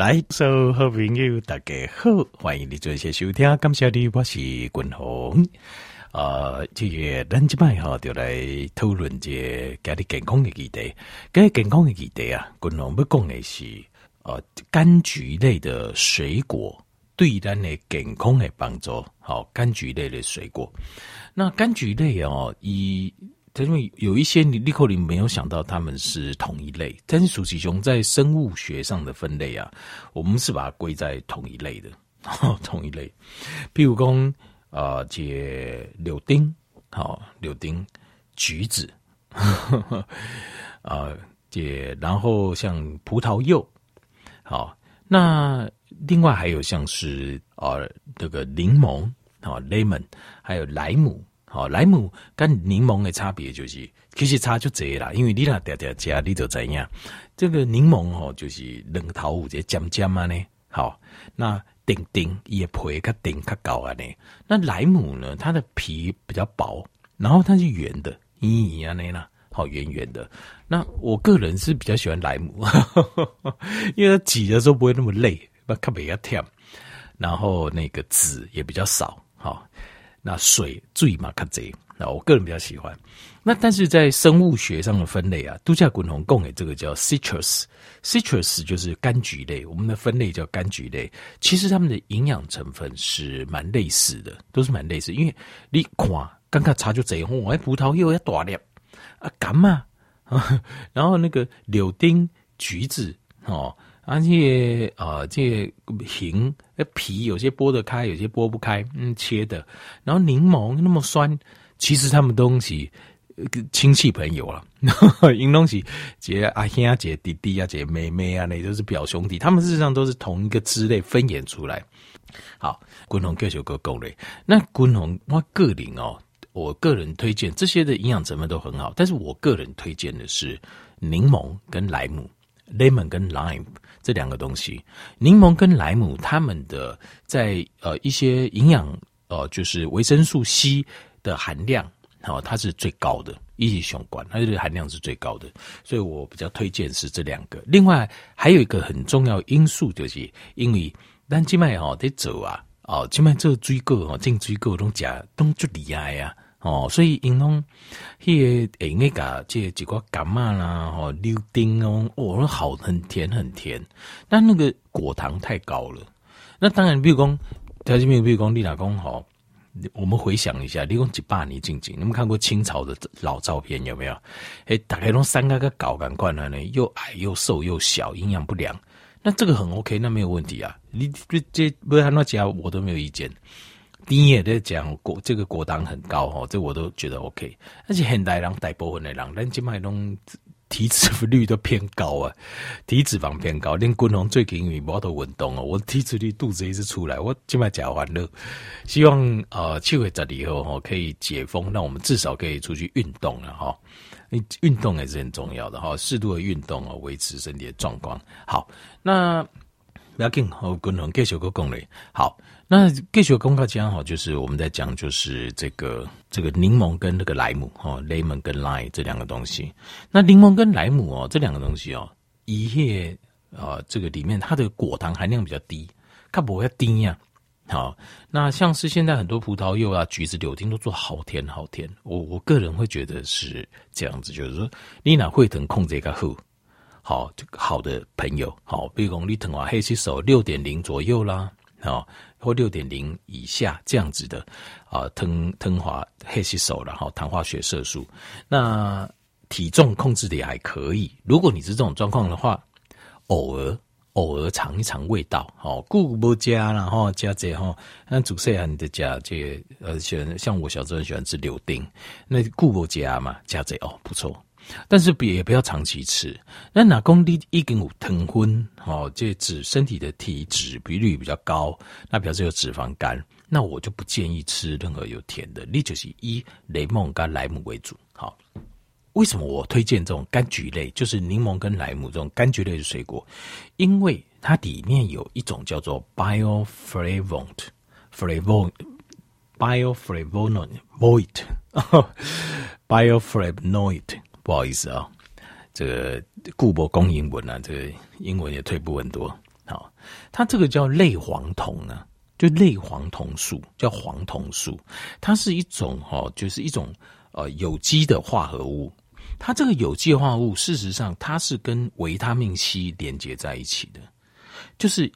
来，所有好朋友大家好，欢迎你做一些收听，感谢你，我是君鸿。呃，这个咱这摆哈，就来讨论这家里健康的议题。家里健康的议题啊，君鸿要讲的是，呃，柑橘类的水果对咱的健康的帮助。好，柑橘类的水果，那柑橘类哦，以因为有一些你立刻你没有想到他们是同一类，但是鼠喜熊在生物学上的分类啊，我们是把它归在同一类的，同一类。譬如说，呃，解柳丁，好，柳丁，橘子，啊、呃，这然后像葡萄柚，好，那另外还有像是呃这个柠檬，好，lemon，还有莱姆。好，莱姆跟柠檬的差别就是，其实差就这啦，因为你那嗲嗲加，你就怎样？这个柠檬哦，就是两头有这尖尖啊呢。好，那顶顶也皮较顶较高啊呢。那莱姆呢，它的皮比较薄，然后它是圆的，圆圆啊呢啦，好圆圆的。那我个人是比较喜欢莱姆，因为它挤的时候不会那么累，不特别要甜，然后那个籽也比较少，好。那水最嘛较侪，那我个人比较喜欢。那但是在生物学上的分类啊，度假滚红供给这个叫 citrus，citrus 就是柑橘类，我们的分类叫柑橘类。其实它们的营养成分是蛮类似的，都是蛮类似。因为你看，刚刚查就贼红，我葡萄柚要大粒啊，干嘛？然后那个柳丁、橘子哦。而且啊，这形皮有些剥得开，有些剥不开，嗯，切的。然后柠檬那么酸，其实他们东西亲戚朋友了，因东西姐阿兄啊、姐弟弟啊、姐妹妹啊，那都是表兄弟，他们事实上都是同一个支类分衍出来。好，滚红各有各够类。那滚红我个人哦，我个人推荐这些的营养成分都很好，但是我个人推荐的是柠檬跟莱姆，lemon 跟 lime。这两个东西，柠檬跟莱姆，它们的在呃一些营养呃就是维生素 C 的含量，哦，它是最高的，一级雄关，它的含量是最高的，所以我比较推荐是这两个。另外还有一个很重要因素就是，因为咱今麦哦得走啊，哦，今麦这个水果哦，种水果拢食拢足厉害呀。哦，所以因拢迄个诶那个这几个柑仔啦，吼柳丁哦，哦，好很甜很甜，但那个果糖太高了。那当然，比如讲，条件比如比如讲，你老公吼，我们回想一下，你讲几百年前前，你们看过清朝的老照片有没有？诶，大概拢三个个搞感官了呢，又矮又瘦又小，营养不良。那这个很 OK，那没有问题啊。你这这不是很多家我都没有意见。你也在讲果这个果糖很高哈，这我都觉得 OK。而且现代人大部分的人，咱今麦拢体脂率都偏高啊，体脂肪偏高。连滚红最近因为无多运动哦，我体脂率肚子一直出来，我今麦讲完了。希望呃七月十二号哈可以解封，那我们至少可以出去运动了哈。运动也是很重要的哈，适度的运动哦，维持身体的状况。好，那不要紧，好滚红继续个讲嘞，好。那继续公告讲哈，就是我们在讲，就是这个这个柠檬跟那个莱姆哈，lemon 跟 lime 这两个东西。那柠檬跟莱姆哦，这两个东西哦，一叶啊，这个里面它的果糖含量比较低，它不会低呀。好，那像是现在很多葡萄柚啊、橘子、柳丁都做好甜好甜，我我个人会觉得是这样子，就是说你哪会疼控这个后，好，这个好的朋友，好，比如讲你疼啊黑洗手六点零左右啦，好。或六点零以下这样子的啊，糖糖化黑吸收然后糖化血色素，那体重控制的还可以。如果你是这种状况的话，偶尔偶尔尝一尝味道，好，固不加然后加这哈，那主食啊你的加这呃，像像我小时候喜欢吃柳丁，那固不加嘛，加这哦不错。但是别也不要长期吃。那哪公里一根五腾昏哦，这指身体的体脂比率比较高，那表示有脂肪肝，那我就不建议吃任何有甜的。你就是以雷梦跟莱姆为主。好，为什么我推荐这种柑橘类，就是柠檬跟莱姆这种柑橘类的水果？因为它里面有一种叫做 bioflavonoid，bioflavonoid，bioflavonoid。不好意思啊，这个顾博公英文啊，这个英文也退步很多。好，它这个叫类黄酮呢，就类黄酮素，叫黄酮素，它是一种哈，就是一种呃有机的化合物。它这个有机化合物，事实上它是跟维他命 C 连接在一起的，就是。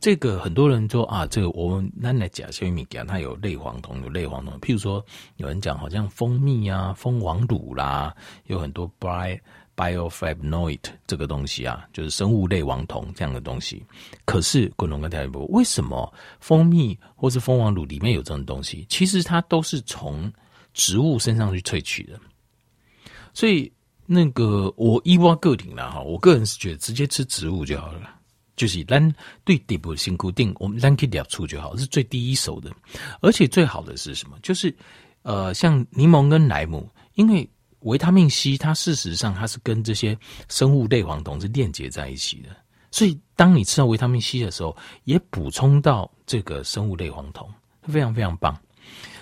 这个很多人说啊，这个我们拿来讲小米讲，它有类黄酮，有类黄酮。譬如说，有人讲好像蜂蜜啊、蜂王乳啦，有很多 bi bioflavonoid 这个东西啊，就是生物类黄酮这样的东西。可是，滚龙跟台波，为什么蜂蜜或是蜂王乳里面有这种东西？其实它都是从植物身上去萃取的。所以，那个我一挖个顶了哈，我个人是觉得直接吃植物就好了。就是咱对底部新固定，我们咱可以聊出就好，是最第一手的。而且最好的是什么？就是呃，像柠檬跟莱姆，因为维他命 C 它事实上它是跟这些生物类黄酮是链接在一起的，所以当你吃到维他命 C 的时候，也补充到这个生物类黄酮，非常非常棒。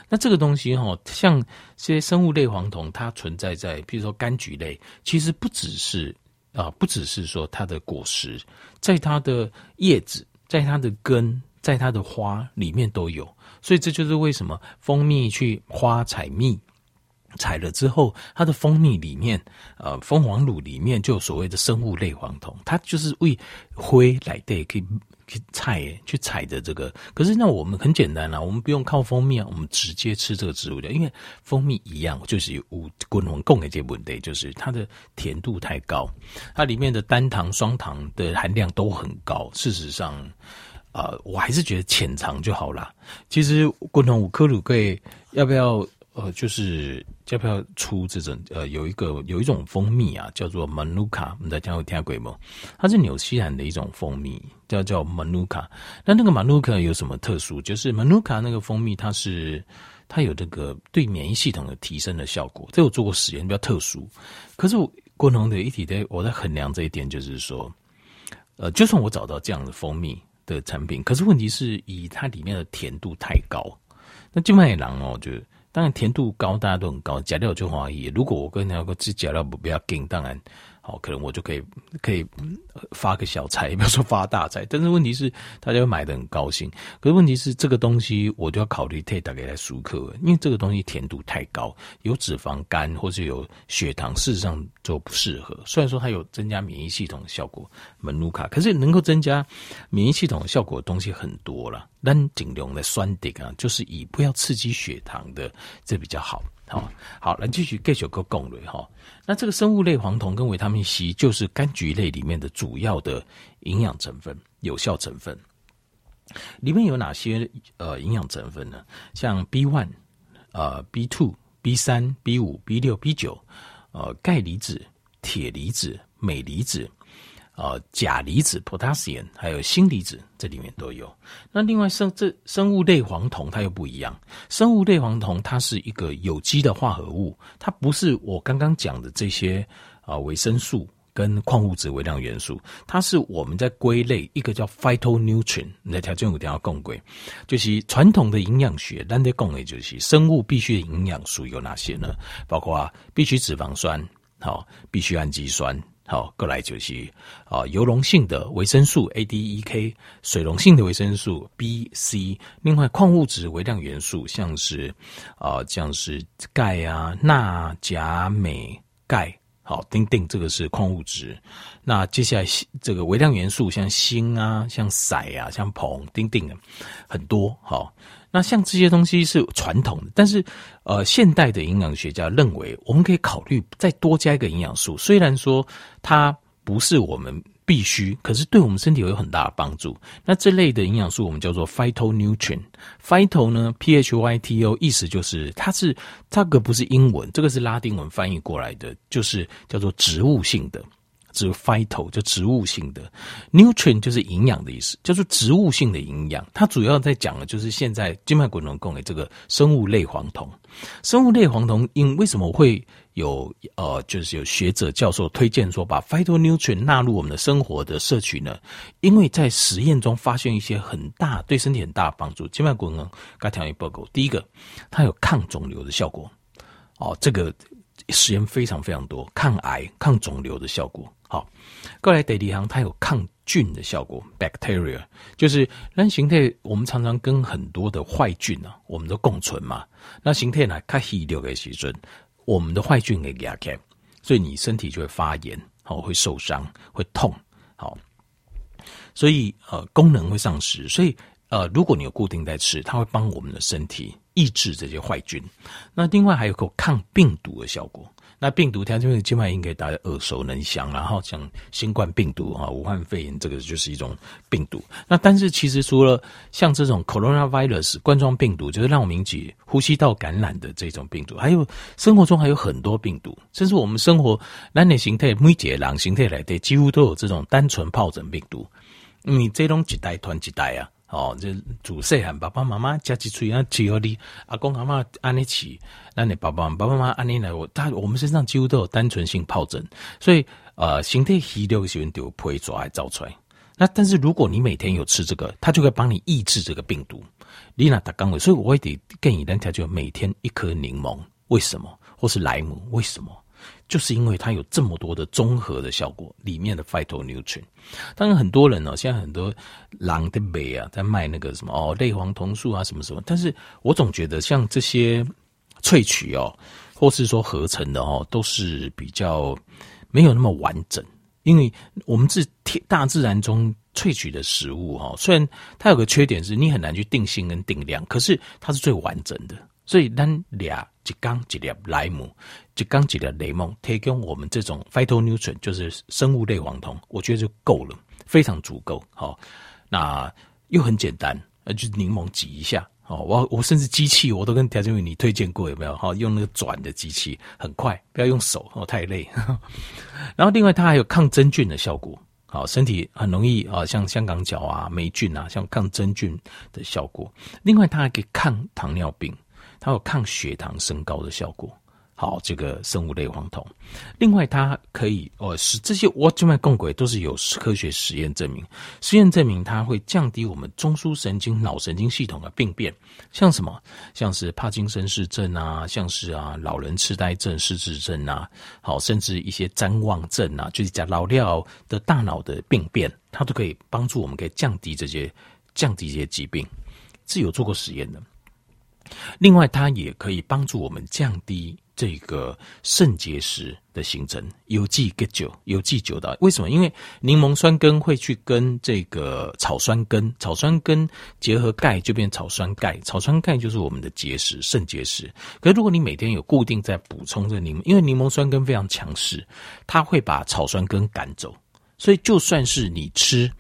那这个东西哈，像这些生物类黄酮，它存在在比如说柑橘类，其实不只是。啊，不只是说它的果实，在它的叶子，在它的根，在它的花里面都有，所以这就是为什么蜂蜜去花采蜜，采了之后，它的蜂蜜里面，呃，蜂王乳里面就有所谓的生物类黄酮，它就是为灰来的可以。去采去采的这个，可是那我们很简单啦，我们不用靠蜂蜜啊，我们直接吃这个植物的，因为蜂蜜一样就是有滚龙共的这问题，就是它的甜度太高，它里面的单糖、双糖的含量都很高。事实上，啊、呃，我还是觉得浅尝就好啦。其实滚龙五克鲁贵要不要？呃，就是要不要出这种呃，有一个有一种蜂蜜啊，叫做 Manuka，我们在讲有听过吗？它是纽西兰的一种蜂蜜，叫叫 Manuka。那那个 Manuka 有什么特殊？就是 Manuka 那个蜂蜜，它是它有这个对免疫系统的提升的效果。这我做过实验，比较特殊。可是我共同的一体的，我在衡量这一点，就是说，呃，就算我找到这样的蜂蜜的产品，可是问题是以它里面的甜度太高，那金麦郎哦，就。当然甜度高，大家都很高，加料就怀疑。如果我跟那个吃加料不不要紧，当然。哦，可能我就可以可以发个小财，也 不要说发大财。但是问题是，大家会买得很高兴。可是问题是，这个东西我就要考虑退打给他熟客，因为这个东西甜度太高，有脂肪肝或是有血糖，事实上就不适合。虽然说它有增加免疫系统的效果，门路卡，可是能够增加免疫系统的效果的东西很多了。但尽量的酸顶啊，就是以不要刺激血糖的，这比较好。好，好，来继续继续个共类哈。那这个生物类黄酮跟维他命 C 就是柑橘类里面的主要的营养成分、有效成分。里面有哪些呃营养成分呢？像 B one、呃 B two、B 三、B 五、B 六、B 九，呃钙离子、铁离子、镁离子。呃，钾离子 （potassium） 还有锌离子，这里面都有。那另外生这生物类黄酮它又不一样，生物类黄酮它是一个有机的化合物，它不是我刚刚讲的这些啊维生素跟矿物质、微量元素，它是我们在归类一个叫 phytonutrient。你在条件五点要共归，就是传统的营养学，咱得共的就是生物必需的营养素有哪些呢？包括啊，必需脂肪酸，好，必需氨基酸。好，过来就是啊，油溶性的维生素 A、D、E、K，水溶性的维生素 B、C，另外矿物质、微量元素，像是啊，像是钙啊、钠、钾、镁、钙，好，丁丁，这个是矿物质。那接下来这个微量元素，像锌啊、像硒啊、像硼，丁丁很多，好。那像这些东西是传统的，但是，呃，现代的营养学家认为，我们可以考虑再多加一个营养素。虽然说它不是我们必须，可是对我们身体有很大的帮助。那这类的营养素我们叫做 phytonutrient。phyto 呢，p h y t o，意思就是它是这个不是英文，这个是拉丁文翻译过来的，就是叫做植物性的。是 phyto 就植物性的，nutrient 就是营养的意思，叫做植物性的营养。它主要在讲的就是现在静脉滚龙供给这个生物类黄酮。生物类黄酮因为什么会有呃，就是有学者教授推荐说把 phytonutrient 纳入我们的生活的摄取呢？因为在实验中发现一些很大对身体很大的帮助。静脉滚龙该条一报告，第一个它有抗肿瘤的效果。哦，这个。实验非常非常多，抗癌、抗肿瘤的效果。好，过来第二项，它有抗菌的效果，bacteria 就是人形态，我们常常跟很多的坏菌啊，我们都共存嘛。那形态呢，它稀留给细菌，我们的坏菌给压开，所以你身体就会发炎，好，会受伤，会痛，好，所以呃，功能会丧失，所以。呃，如果你有固定在吃，它会帮我们的身体抑制这些坏菌。那另外还有个抗病毒的效果。那病毒它就是基本上应该大家耳熟能详，然后像新冠病毒啊、武汉肺炎，这个就是一种病毒。那但是其实除了像这种 coronavirus 冠状病毒，就是让我们引起呼吸道感染的这种病毒，还有生活中还有很多病毒，甚至我们生活男女形态、每节狼形态来的，几乎都有这种单纯疱疹病毒。你这种几代团几代啊？哦，这主细汉爸爸妈妈家己出啊，只有你阿公阿妈安尼起，那你爸爸爸爸妈妈安尼来，我他我们身上几乎都有单纯性疱疹，所以呃，身体虚弱的时候就会抓来造出来。那但是如果你每天有吃这个，它就会帮你抑制这个病毒。你那打刚位，所以我也得建议大家就每天一颗柠檬，为什么？或是莱姆，为什么？就是因为它有这么多的综合的效果，里面的 phytonutrient。当然很多人呢、现在很多狼的美啊，在卖那个什么哦，类黄酮素啊，什么什么。但是我总觉得像这些萃取哦、或是说合成的哦、都是比较没有那么完整。因为我们是大自然中萃取的食物哈、虽然它有个缺点是你很难去定性跟定量，可是它是最完整的。所以，咱俩一缸一粒莱姆，一缸一粒雷蒙，提供我们这种 phytonutrient，就是生物类黄酮，我觉得就够了，非常足够。好，那又很简单，呃，就是柠檬挤一下。哦，我我甚至机器我都跟条件为你推荐过，有没有？好，用那个转的机器，很快，不要用手哦，太累。然后，另外它还有抗真菌的效果，好，身体很容易啊，像香港脚啊、霉菌啊，像抗真菌的效果。另外，它还可以抗糖尿病。它有抗血糖升高的效果。好，这个生物类黄酮，另外它可以哦，是这些我静脉共轨都是有科学实验证明，实验证明它会降低我们中枢神经、脑神经系统的病变，像什么，像是帕金森氏症啊，像是啊老人痴呆症、失智症啊，好，甚至一些谵妄症啊，就是讲老料的大脑的病变，它都可以帮助我们，可以降低这些降低这些疾病，是有做过实验的。另外，它也可以帮助我们降低这个肾结石的形成。有机个酒，有机酒的为什么？因为柠檬酸根会去跟这个草酸根，草酸根结合钙就变草酸钙，草酸钙就是我们的结石，肾结石。可是如果你每天有固定在补充这个柠檬，因为柠檬酸根非常强势，它会把草酸根赶走，所以就算是你吃。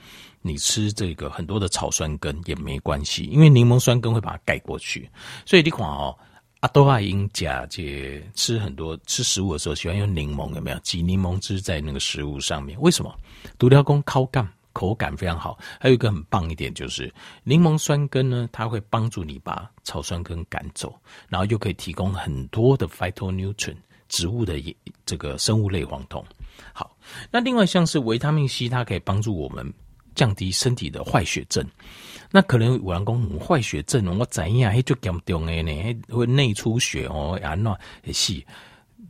你吃这个很多的草酸根也没关系，因为柠檬酸根会把它盖过去。所以你看哦，阿多阿英甲姐吃很多吃食物的时候喜欢用柠檬，有没有挤柠檬汁在那个食物上面？为什么？独条公口感口感非常好。还有一个很棒一点就是柠檬酸根呢，它会帮助你把草酸根赶走，然后又可以提供很多的 phytonutrient 植物的这个生物类黄酮。好，那另外像是维他命 C，它可以帮助我们。降低身体的坏血症，那可能有人讲坏血症，我怎样还就严重的呢？会内出血哦，啊那是，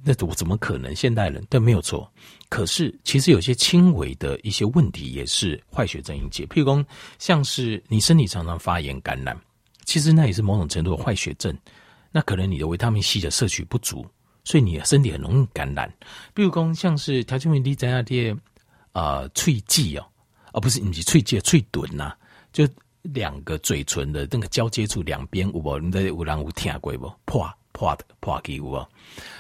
那我怎么可能？现代人对，没有错。可是其实有些轻微的一些问题也是坏血症引起，譬如说像是你身体常常发炎感染，其实那也是某种程度的坏血症。那可能你的维他命 C 的摄取不足，所以你的身体很容易感染。譬如说像是条件问题在那些啊脆剂哦。不是你是喙舌喙钝呐，就两个嘴唇的那个交接处两边，有无？你在有人有听过不？破破的破皮有无？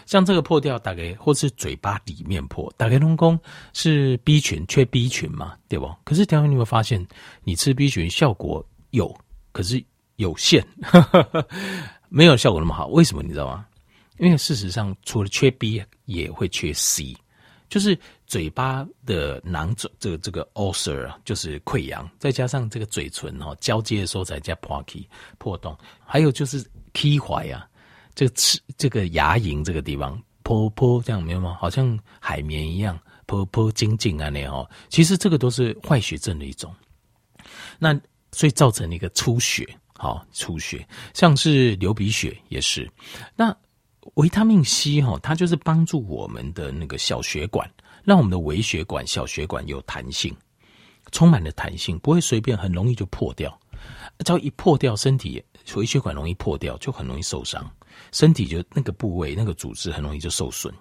像这个破掉，大概或是嘴巴里面破，大概拢讲是 B 群缺 B 群嘛，对不？可是条件你有没有发现，你吃 B 群效果有，可是有限，没有效果那么好。为什么你知道吗？因为事实上，除了缺 B，也会缺 C。就是嘴巴的囊肿，这个这个 ulcer 啊，就是溃疡，再加上这个嘴唇哦交接的时候再加破皮破洞，还有就是 key 踝啊，这个齿这个牙龈这个地方破破这样没有吗？好像海绵一样破破紧紧啊那哦，其实这个都是坏血症的一种，那所以造成一个出血，好出血，像是流鼻血也是，那。维他命 C 哈，它就是帮助我们的那个小血管，让我们的微血管、小血管有弹性，充满了弹性，不会随便很容易就破掉。只要一破掉，身体微血管容易破掉，就很容易受伤，身体就那个部位、那个组织很容易就受损。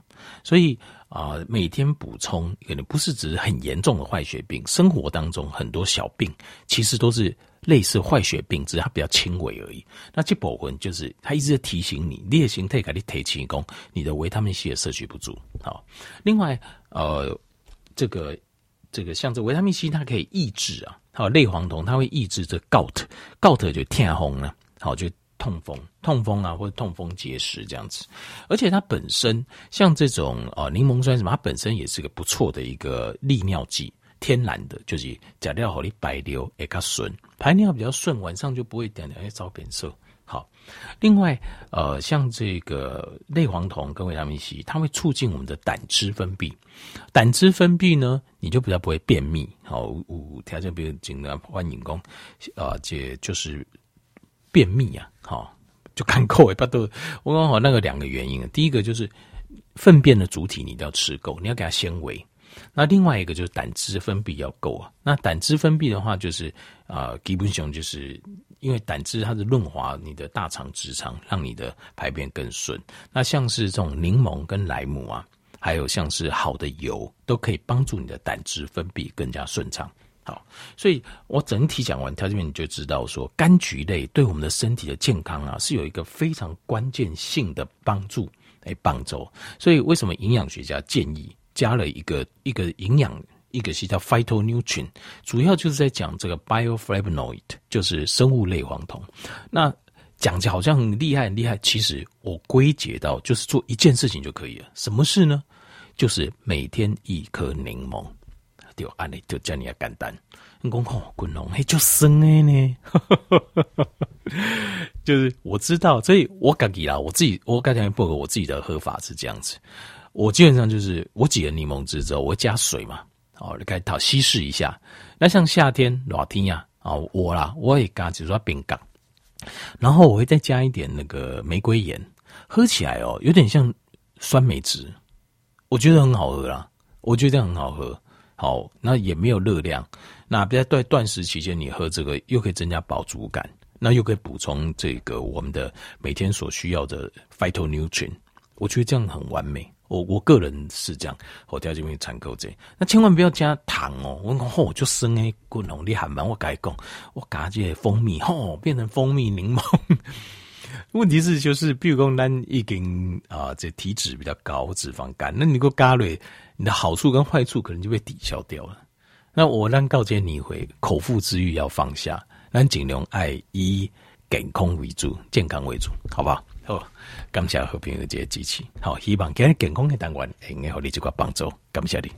所以啊、每天补充可能不是只是很严重的坏血病，生活当中很多小病其实都是类似坏血病，只是它比较轻微而已。那这保魂就是它一直在提醒你，烈性退改你提起功，你的维他命 C 也摄取不足。好，另外呃，这个这个像这维他命 C，它可以抑制啊，好类黄酮，它会抑制这 gout，gout 就痛风了，好就。痛风、痛风啊，或者痛风结石这样子，而且它本身像这种啊柠檬酸什么，它本身也是个不错的一个利尿剂，天然的，就是假料好你排尿也较顺，排尿比较顺，晚上就不会点点找变色。好，另外呃，像这个类黄酮跟维他命 C，它会促进我们的胆汁分泌，胆汁分泌呢，你就比较不会便秘。好，五条件比如尽量欢迎工啊，这就是。便秘啊，好，就看够诶，不都我刚好那个两个原因啊。第一个就是粪便的主体你一定要吃够，你要给它纤维。那另外一个就是胆汁分泌要够啊。那胆汁分泌的话，就是啊，基本上就是因为胆汁它是润滑你的大肠直肠，让你的排便更顺。那像是这种柠檬跟莱姆啊，还有像是好的油，都可以帮助你的胆汁分泌更加顺畅。好，所以我整体讲完，他这边你就知道说，柑橘类对我们的身体的健康啊，是有一个非常关键性的帮助，哎，帮助。所以为什么营养学家建议加了一个一个营养，一个是叫 phytonutrient，主要就是在讲这个 bioflavonoid，就是生物类黄酮。那讲起好像很厉害很厉害，其实我归结到就是做一件事情就可以了。什么事呢？就是每天一颗柠檬。就安尼就这样简单。你讲哦，滚龙嘿就生哎呢，就是我知道，所以我自己啦，我自己我刚才报告我自己的喝法是这样子。我基本上就是我挤了柠檬汁之后，我会加水嘛，哦，你开始稀释一下。那像夏天热天呀，啊，我啦，我也加几说冰干，然后我会再加一点那个玫瑰盐，喝起来哦，有点像酸梅汁，我觉得很好喝啦，我觉得这样很好喝。好，那也没有热量。那在在断食期间，你喝这个又可以增加饱足感，那又可以补充这个我们的每天所需要的 phytonutrient。我觉得这样很完美。我我个人是这样，我条件会参考这。那千万不要加糖哦。我讲吼，就生诶，滚龙你喊完我改讲，我加这蜂蜜吼，变成蜂蜜柠檬。问题是就是，比如讲咱已经啊，这体脂比较高，脂肪肝，那你给我加了。你的好处跟坏处可能就被抵消掉了。那我让告诫你一回口腹之欲要放下，让尽量爱以健康为主，健康为主，好不好？好，感谢和平的这些支持。好，希望今日健康的单元能够给你这个帮助，感谢你。